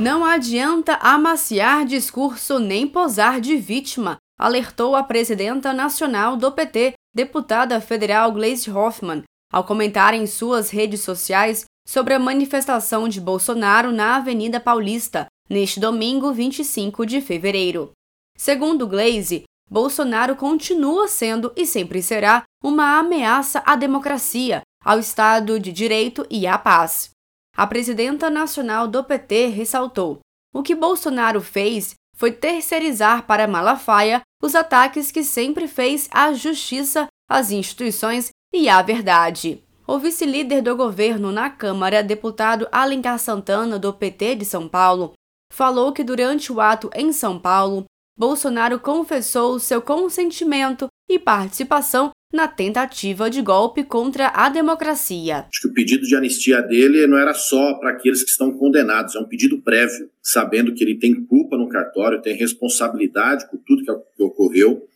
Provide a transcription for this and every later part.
Não adianta amaciar discurso nem posar de vítima, alertou a presidenta nacional do PT, deputada federal Gleisi Hoffmann, ao comentar em suas redes sociais sobre a manifestação de Bolsonaro na Avenida Paulista, neste domingo 25 de fevereiro. Segundo Glaze, Bolsonaro continua sendo e sempre será uma ameaça à democracia, ao Estado de Direito e à paz. A presidenta nacional do PT ressaltou: o que Bolsonaro fez foi terceirizar para Malafaia os ataques que sempre fez à justiça, às instituições e à verdade. O vice-líder do governo na Câmara, deputado Alencar Santana, do PT de São Paulo, falou que durante o ato em São Paulo, Bolsonaro confessou seu consentimento e participação na tentativa de golpe contra a democracia. Acho que o pedido de anistia dele não era só para aqueles que estão condenados, é um pedido prévio, sabendo que ele tem culpa no cartório, tem responsabilidade por tudo que ocorreu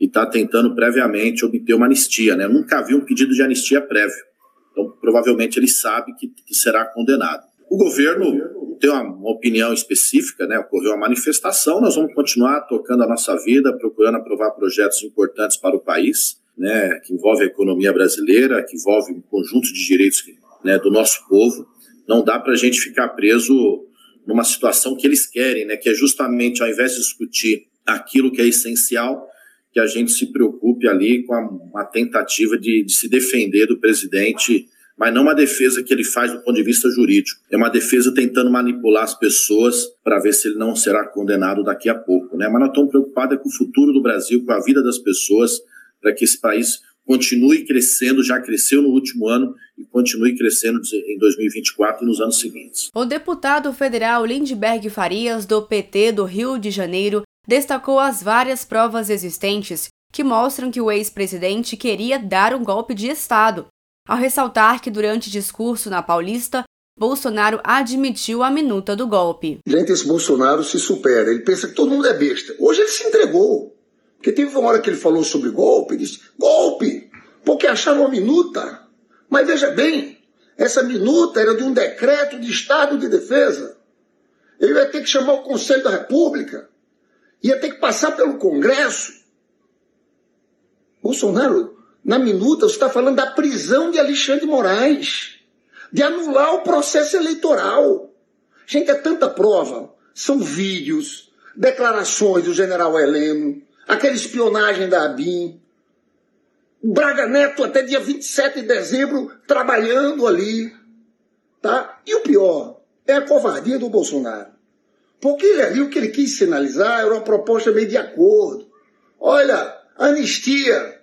e está tentando previamente obter uma anistia. Né? Eu nunca vi um pedido de anistia prévio, então provavelmente ele sabe que, que será condenado. O governo tem uma, uma, opinião específica, né? ocorreu uma manifestação, nós vamos continuar tocando a nossa vida, procurando aprovar projetos importantes para o país, né? que envolve a economia brasileira, que envolve um conjunto de direitos né, do nosso povo. Não dá para a gente ficar preso numa situação que eles querem, né? que é justamente, ao invés de discutir aquilo que é essencial, que a gente se preocupe ali com a, uma tentativa de, de se defender do presidente mas não uma defesa que ele faz do ponto de vista jurídico. É uma defesa tentando manipular as pessoas para ver se ele não será condenado daqui a pouco. Né? Mas nós estamos preocupados com o futuro do Brasil, com a vida das pessoas, para que esse país continue crescendo, já cresceu no último ano e continue crescendo em 2024 e nos anos seguintes. O deputado federal Lindbergh Farias, do PT do Rio de Janeiro, destacou as várias provas existentes que mostram que o ex-presidente queria dar um golpe de Estado ao ressaltar que durante discurso na Paulista, Bolsonaro admitiu a minuta do golpe. Gente, esse Bolsonaro se supera. Ele pensa que todo mundo é besta. Hoje ele se entregou. Porque teve uma hora que ele falou sobre golpe, disse: golpe! Porque acharam uma minuta. Mas veja bem, essa minuta era de um decreto de Estado de Defesa. Ele ia ter que chamar o Conselho da República, ia ter que passar pelo Congresso. Bolsonaro na minuta, você está falando da prisão de Alexandre Moraes, de anular o processo eleitoral. Gente, é tanta prova. São vídeos, declarações do general Heleno, aquela espionagem da ABIN. Braga Neto até dia 27 de dezembro trabalhando ali. Tá? E o pior é a covardia do Bolsonaro. Porque ele ali, o que ele quis sinalizar era uma proposta meio de acordo. Olha, anistia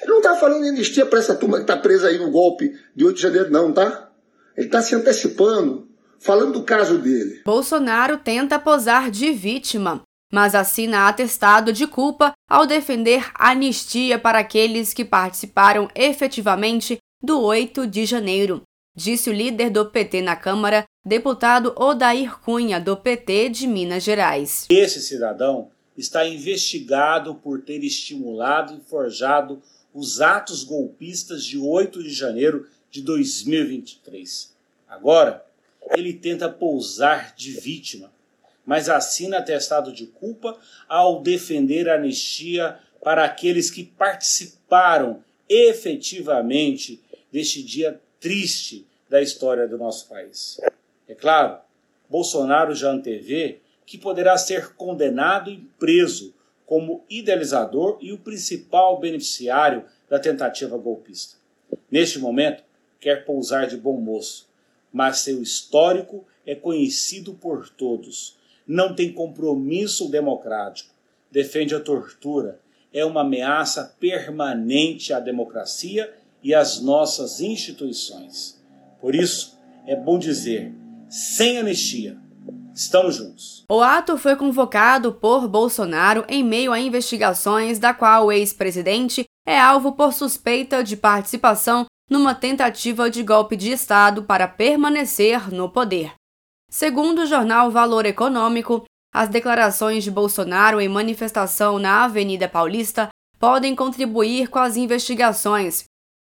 ele não está falando anistia para essa turma que está presa aí no golpe de 8 de janeiro, não, tá? Ele está se antecipando, falando do caso dele. Bolsonaro tenta posar de vítima, mas assina atestado de culpa ao defender anistia para aqueles que participaram efetivamente do 8 de janeiro, disse o líder do PT na Câmara, deputado Odair Cunha, do PT de Minas Gerais. Esse cidadão está investigado por ter estimulado e forjado os atos golpistas de 8 de janeiro de 2023. Agora, ele tenta pousar de vítima, mas assina atestado de culpa ao defender a anistia para aqueles que participaram efetivamente deste dia triste da história do nosso país. É claro, Bolsonaro já antevê que poderá ser condenado e preso como idealizador e o principal beneficiário da tentativa golpista. Neste momento, quer pousar de bom moço, mas seu histórico é conhecido por todos. Não tem compromisso democrático, defende a tortura, é uma ameaça permanente à democracia e às nossas instituições. Por isso, é bom dizer: sem anistia Estamos juntos. O ato foi convocado por Bolsonaro em meio a investigações da qual o ex-presidente é alvo por suspeita de participação numa tentativa de golpe de Estado para permanecer no poder. Segundo o jornal Valor Econômico, as declarações de Bolsonaro em manifestação na Avenida Paulista podem contribuir com as investigações.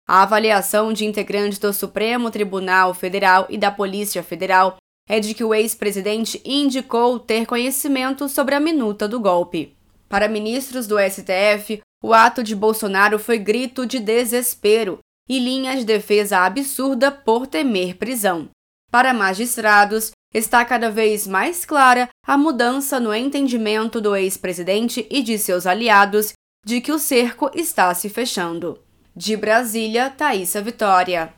A avaliação de integrantes do Supremo Tribunal Federal e da Polícia Federal é de que o ex-presidente indicou ter conhecimento sobre a minuta do golpe. Para ministros do STF, o ato de Bolsonaro foi grito de desespero e linha de defesa absurda por temer prisão. Para magistrados, está cada vez mais clara a mudança no entendimento do ex-presidente e de seus aliados de que o cerco está se fechando. De Brasília, Thaisa Vitória.